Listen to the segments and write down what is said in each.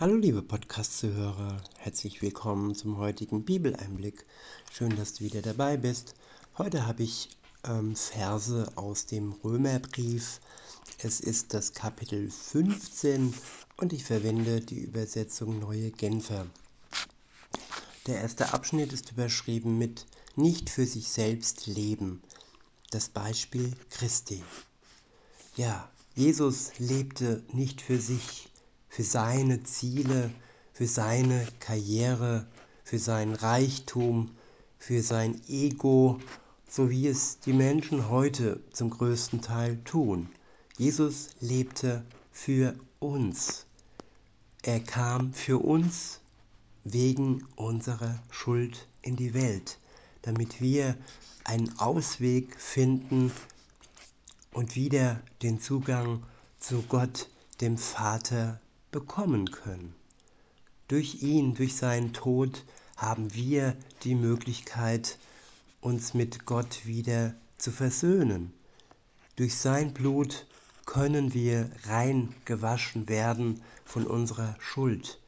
Hallo liebe Podcast-Zuhörer, herzlich willkommen zum heutigen Bibeleinblick. Schön, dass du wieder dabei bist. Heute habe ich ähm, Verse aus dem Römerbrief. Es ist das Kapitel 15 und ich verwende die Übersetzung Neue Genfer. Der erste Abschnitt ist überschrieben mit Nicht für sich selbst leben. Das Beispiel Christi. Ja, Jesus lebte nicht für sich für seine Ziele, für seine Karriere, für seinen Reichtum, für sein Ego, so wie es die Menschen heute zum größten Teil tun. Jesus lebte für uns. Er kam für uns wegen unserer Schuld in die Welt, damit wir einen Ausweg finden und wieder den Zugang zu Gott, dem Vater, bekommen können. Durch ihn, durch seinen Tod haben wir die Möglichkeit, uns mit Gott wieder zu versöhnen. Durch sein Blut können wir rein gewaschen werden von unserer Schuld.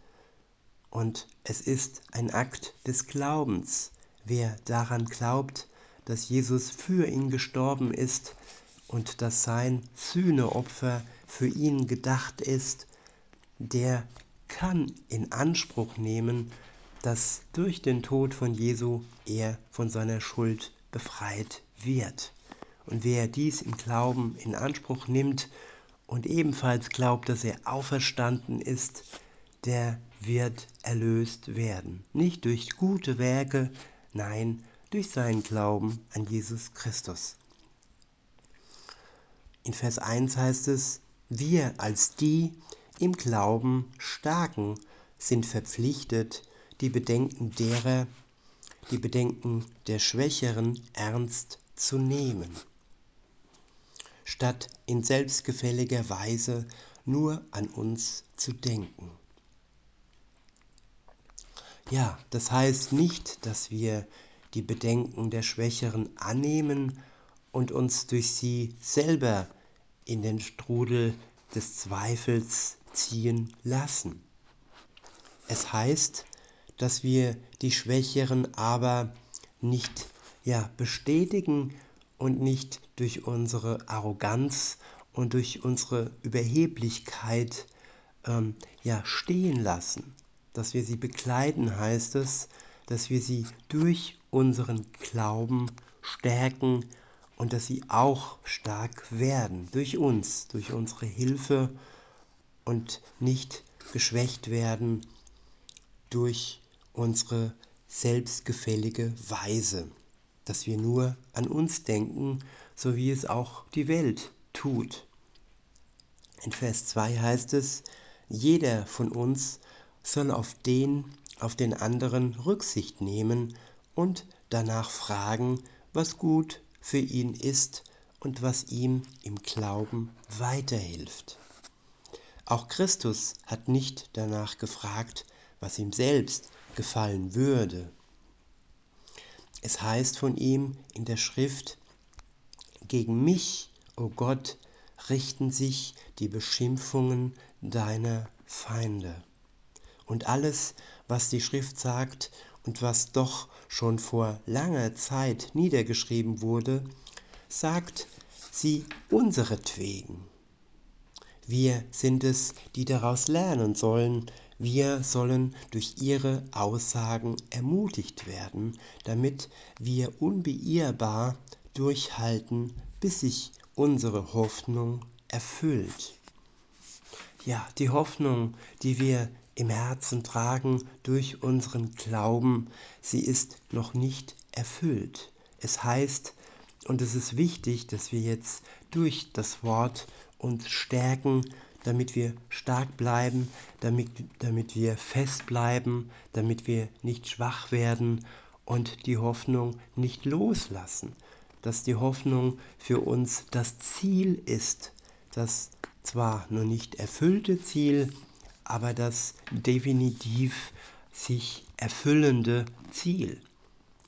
Und es ist ein Akt des Glaubens. Wer daran glaubt, dass Jesus für ihn gestorben ist und dass sein Sühneopfer für ihn gedacht ist, der kann in Anspruch nehmen, dass durch den Tod von Jesu er von seiner Schuld befreit wird. Und wer dies im Glauben in Anspruch nimmt und ebenfalls glaubt, dass er auferstanden ist, der wird erlöst werden. Nicht durch gute Werke, nein, durch seinen Glauben an Jesus Christus. In Vers 1 heißt es, wir als die, im Glauben Starken sind verpflichtet, die Bedenken derer, die Bedenken der Schwächeren ernst zu nehmen, statt in selbstgefälliger Weise nur an uns zu denken. Ja, das heißt nicht, dass wir die Bedenken der Schwächeren annehmen und uns durch sie selber in den Strudel des Zweifels ziehen lassen. Es heißt, dass wir die Schwächeren aber nicht ja, bestätigen und nicht durch unsere Arroganz und durch unsere Überheblichkeit ähm, ja, stehen lassen. Dass wir sie begleiten, heißt es, dass wir sie durch unseren Glauben stärken und dass sie auch stark werden durch uns, durch unsere Hilfe und nicht geschwächt werden durch unsere selbstgefällige Weise, dass wir nur an uns denken, so wie es auch die Welt tut. In Vers 2 heißt es, jeder von uns soll auf den, auf den anderen Rücksicht nehmen und danach fragen, was gut für ihn ist und was ihm im Glauben weiterhilft. Auch Christus hat nicht danach gefragt, was ihm selbst gefallen würde. Es heißt von ihm in der Schrift, gegen mich, o oh Gott, richten sich die Beschimpfungen deiner Feinde. Und alles, was die Schrift sagt und was doch schon vor langer Zeit niedergeschrieben wurde, sagt sie unseretwegen. Wir sind es, die daraus lernen sollen. Wir sollen durch ihre Aussagen ermutigt werden, damit wir unbeirrbar durchhalten, bis sich unsere Hoffnung erfüllt. Ja, die Hoffnung, die wir im Herzen tragen durch unseren Glauben, sie ist noch nicht erfüllt. Es heißt, und es ist wichtig, dass wir jetzt durch das Wort uns stärken, damit wir stark bleiben, damit, damit wir fest bleiben, damit wir nicht schwach werden und die Hoffnung nicht loslassen. Dass die Hoffnung für uns das Ziel ist, das zwar noch nicht erfüllte Ziel, aber das definitiv sich erfüllende Ziel.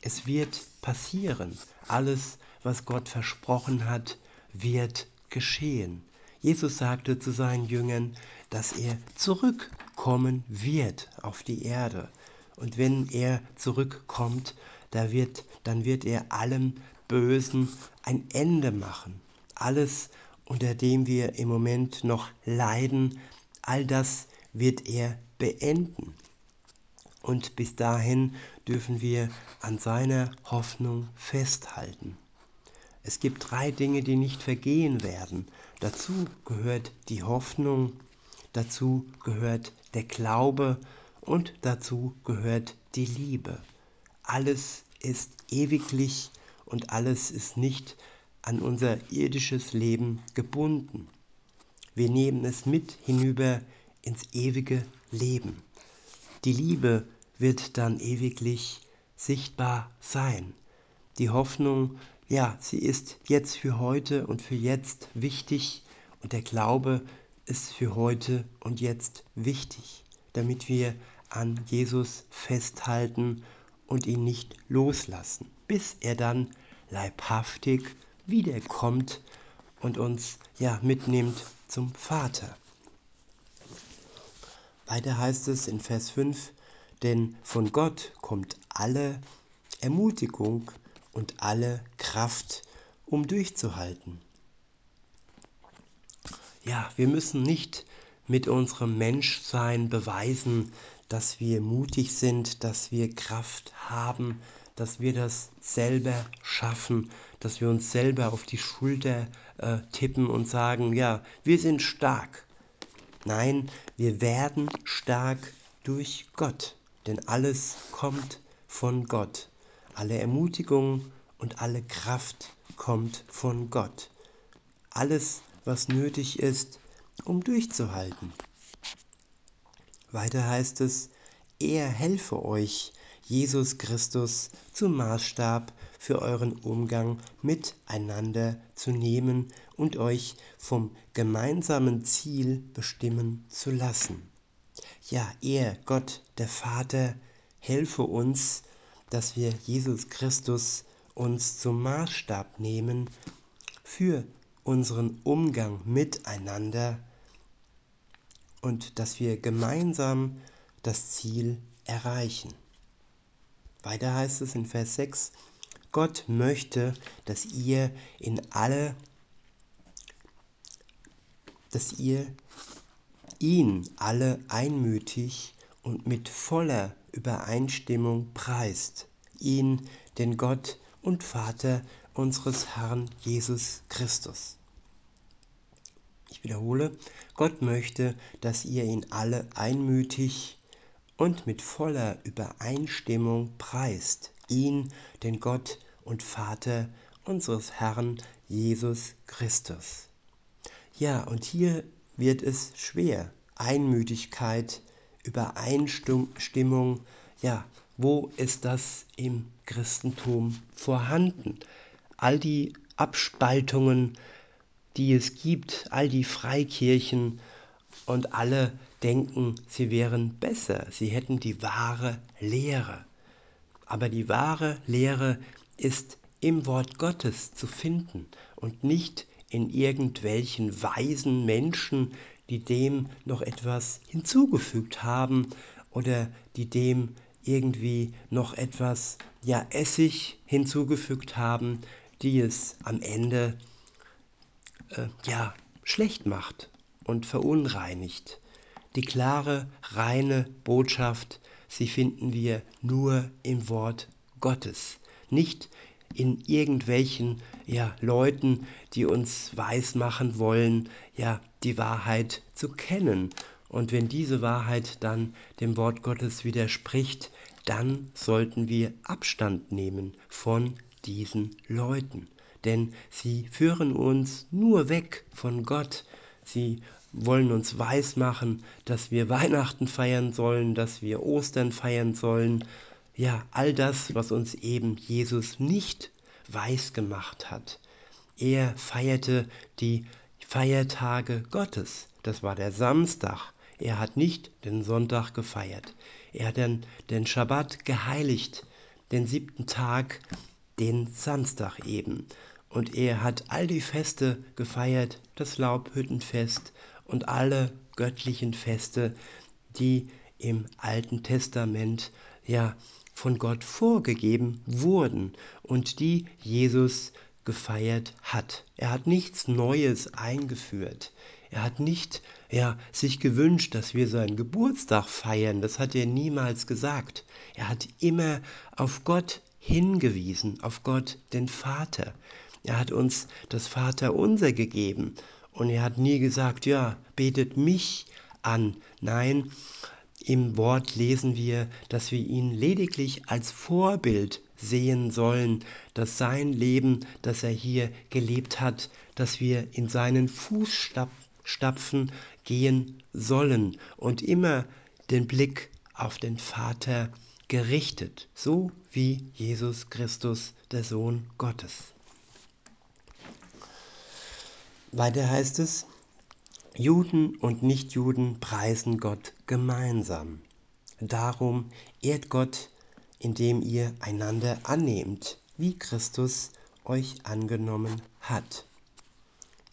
Es wird passieren. Alles, was Gott versprochen hat, wird geschehen. Jesus sagte zu seinen Jüngern, dass er zurückkommen kommen wird auf die Erde. Und wenn er zurückkommt, da wird, dann wird er allem Bösen ein Ende machen. Alles, unter dem wir im Moment noch leiden, all das wird er beenden. Und bis dahin dürfen wir an seiner Hoffnung festhalten. Es gibt drei Dinge, die nicht vergehen werden. Dazu gehört die Hoffnung, dazu gehört der Glaube und dazu gehört die Liebe. Alles ist ewiglich und alles ist nicht an unser irdisches Leben gebunden. Wir nehmen es mit hinüber ins ewige Leben. Die Liebe wird dann ewiglich sichtbar sein. Die Hoffnung, ja, sie ist jetzt für heute und für jetzt wichtig und der Glaube ist für heute und jetzt wichtig, damit wir an Jesus festhalten und ihn nicht loslassen, bis er dann leibhaftig wiederkommt und uns ja mitnimmt zum Vater. Weiter heißt es in Vers 5, denn von Gott kommt alle Ermutigung und alle Kraft, um durchzuhalten. Ja, wir müssen nicht mit unserem Menschsein beweisen, dass wir mutig sind, dass wir Kraft haben, dass wir das selber schaffen, dass wir uns selber auf die Schulter äh, tippen und sagen, ja, wir sind stark. Nein, wir werden stark durch Gott, denn alles kommt von Gott. Alle Ermutigung und alle Kraft kommt von Gott. Alles, was nötig ist, um durchzuhalten. Weiter heißt es, er helfe euch, Jesus Christus zum Maßstab für euren Umgang miteinander zu nehmen und euch vom gemeinsamen Ziel bestimmen zu lassen. Ja, er, Gott, der Vater, helfe uns, dass wir Jesus Christus uns zum Maßstab nehmen für unseren Umgang miteinander und dass wir gemeinsam das Ziel erreichen. Weiter heißt es in Vers 6, Gott möchte, dass ihr in alle, dass ihr ihn alle einmütig und mit voller Übereinstimmung preist, ihn, den Gott und Vater unseres Herrn Jesus Christus. Ich wiederhole, Gott möchte, dass ihr ihn alle einmütig und mit voller Übereinstimmung preist, ihn, den Gott und Vater unseres Herrn Jesus Christus. Ja, und hier wird es schwer. Einmütigkeit, Übereinstimmung, ja, wo ist das im Christentum vorhanden? All die Abspaltungen, die es gibt, all die Freikirchen und alle denken, sie wären besser, sie hätten die wahre Lehre. Aber die wahre Lehre ist im Wort Gottes zu finden und nicht in irgendwelchen weisen Menschen, die dem noch etwas hinzugefügt haben oder die dem irgendwie noch etwas, ja, Essig hinzugefügt haben, die es am Ende, äh, ja, schlecht macht und verunreinigt. Die klare, reine Botschaft, sie finden wir nur im Wort Gottes, nicht in irgendwelchen ja, Leuten, die uns weismachen wollen, ja, die Wahrheit zu kennen. Und wenn diese Wahrheit dann dem Wort Gottes widerspricht, dann sollten wir Abstand nehmen von diesen Leuten. Denn sie führen uns nur weg von Gott. Sie wollen uns weismachen, dass wir Weihnachten feiern sollen, dass wir Ostern feiern sollen. Ja, all das, was uns eben Jesus nicht weiß gemacht hat. Er feierte die Feiertage Gottes. Das war der Samstag. Er hat nicht den Sonntag gefeiert. Er hat den, den Schabbat geheiligt, den siebten Tag, den Samstag eben. Und er hat all die Feste gefeiert, das Laubhüttenfest und alle göttlichen Feste, die im Alten Testament ja von Gott vorgegeben wurden und die Jesus gefeiert hat. Er hat nichts Neues eingeführt. Er hat nicht ja, sich gewünscht, dass wir seinen Geburtstag feiern. Das hat er niemals gesagt. Er hat immer auf Gott hingewiesen, auf Gott den Vater. Er hat uns das Vaterunser gegeben und er hat nie gesagt, ja, betet mich an. Nein, im Wort lesen wir, dass wir ihn lediglich als Vorbild sehen sollen, dass sein Leben, das er hier gelebt hat, dass wir in seinen Fußstapfen gehen sollen und immer den Blick auf den Vater gerichtet, so wie Jesus Christus, der Sohn Gottes. Weiter heißt es, Juden und Nichtjuden preisen Gott gemeinsam. Darum ehrt Gott, indem ihr einander annehmt, wie Christus euch angenommen hat.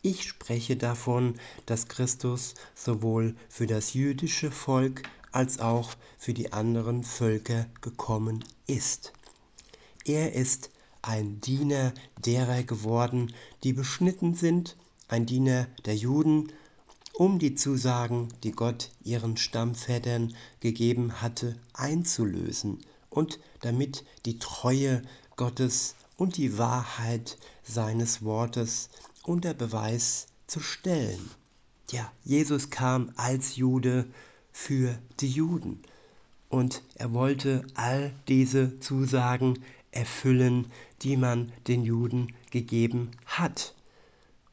Ich spreche davon, dass Christus sowohl für das jüdische Volk als auch für die anderen Völker gekommen ist. Er ist ein Diener derer geworden, die beschnitten sind, ein Diener der Juden um die Zusagen, die Gott ihren Stammvätern gegeben hatte, einzulösen und damit die Treue Gottes und die Wahrheit seines Wortes unter Beweis zu stellen. Ja, Jesus kam als Jude für die Juden und er wollte all diese Zusagen erfüllen, die man den Juden gegeben hat.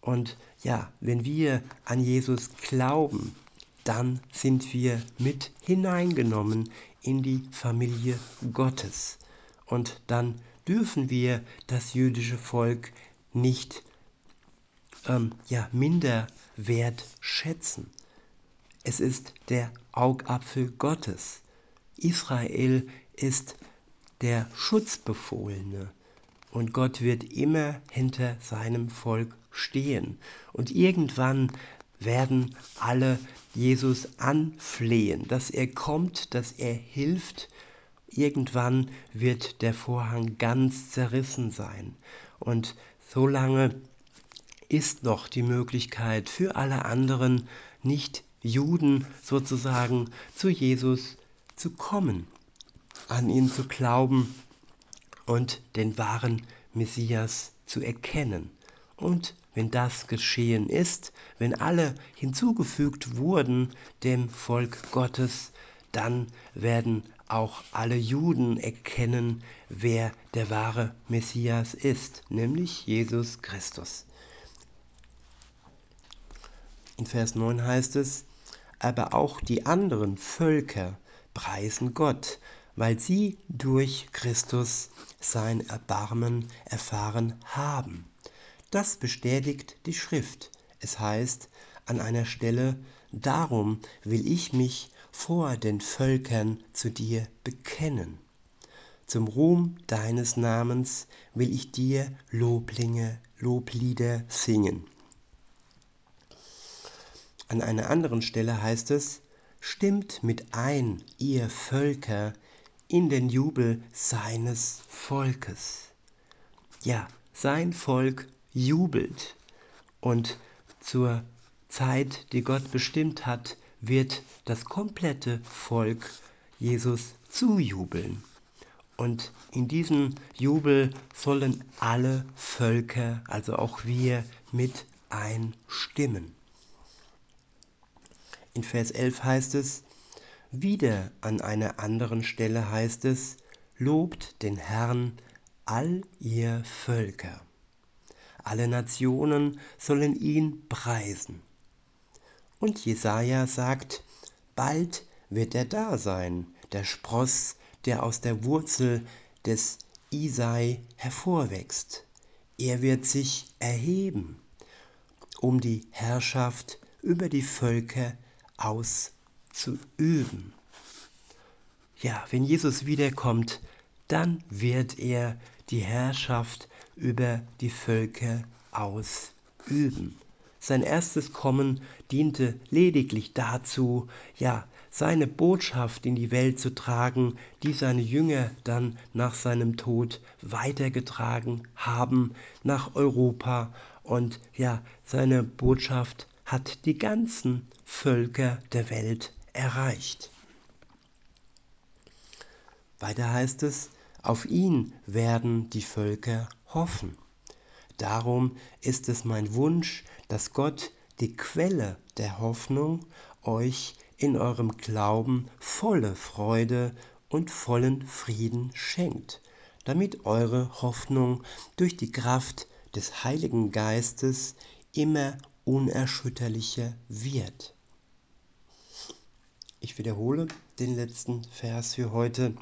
Und ja, wenn wir an Jesus glauben, dann sind wir mit hineingenommen in die Familie Gottes. Und dann dürfen wir das jüdische Volk nicht ähm, ja, minder wert schätzen. Es ist der Augapfel Gottes. Israel ist der Schutzbefohlene. Und Gott wird immer hinter seinem Volk stehen. Und irgendwann werden alle Jesus anflehen, dass er kommt, dass er hilft. Irgendwann wird der Vorhang ganz zerrissen sein. Und solange ist noch die Möglichkeit für alle anderen nicht Juden sozusagen zu Jesus zu kommen, an ihn zu glauben und den wahren Messias zu erkennen. Und wenn das geschehen ist, wenn alle hinzugefügt wurden dem Volk Gottes, dann werden auch alle Juden erkennen, wer der wahre Messias ist, nämlich Jesus Christus. In Vers 9 heißt es, aber auch die anderen Völker preisen Gott, weil sie durch Christus sein Erbarmen erfahren haben. Das bestätigt die Schrift. Es heißt an einer Stelle, darum will ich mich vor den Völkern zu dir bekennen. Zum Ruhm deines Namens will ich dir Loblinge, Loblieder singen. An einer anderen Stelle heißt es, Stimmt mit ein, ihr Völker, in den Jubel seines Volkes. Ja, sein Volk jubelt. Und zur Zeit, die Gott bestimmt hat, wird das komplette Volk Jesus zujubeln. Und in diesem Jubel sollen alle Völker, also auch wir, mit einstimmen. In Vers 11 heißt es, wieder an einer anderen Stelle heißt es, lobt den Herrn all ihr Völker alle Nationen sollen ihn preisen. Und Jesaja sagt, bald wird er da sein, der Spross, der aus der Wurzel des Isai hervorwächst. Er wird sich erheben, um die Herrschaft über die Völker auszuüben. Ja, wenn Jesus wiederkommt, dann wird er die Herrschaft über die Völker ausüben. Sein erstes Kommen diente lediglich dazu, ja, seine Botschaft in die Welt zu tragen, die seine Jünger dann nach seinem Tod weitergetragen haben nach Europa. Und ja, seine Botschaft hat die ganzen Völker der Welt erreicht. Weiter heißt es, auf ihn werden die Völker hoffen. Darum ist es mein Wunsch, dass Gott die Quelle der Hoffnung euch in eurem Glauben volle Freude und vollen Frieden schenkt, damit eure Hoffnung durch die Kraft des Heiligen Geistes immer unerschütterlicher wird. Ich wiederhole den letzten Vers für heute.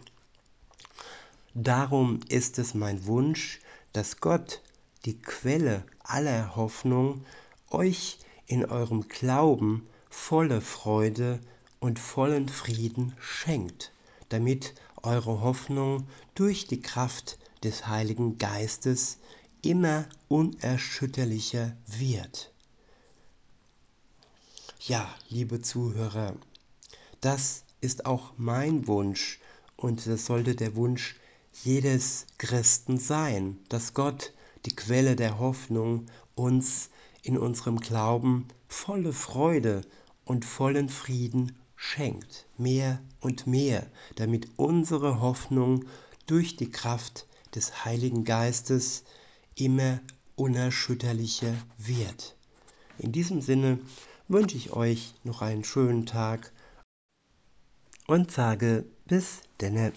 Darum ist es mein Wunsch, dass Gott, die Quelle aller Hoffnung, euch in eurem Glauben volle Freude und vollen Frieden schenkt, damit eure Hoffnung durch die Kraft des Heiligen Geistes immer unerschütterlicher wird. Ja, liebe Zuhörer, das ist auch mein Wunsch und das sollte der Wunsch jedes Christen sein, dass Gott, die Quelle der Hoffnung, uns in unserem Glauben volle Freude und vollen Frieden schenkt, mehr und mehr, damit unsere Hoffnung durch die Kraft des Heiligen Geistes immer unerschütterlicher wird. In diesem Sinne wünsche ich euch noch einen schönen Tag und sage bis denne.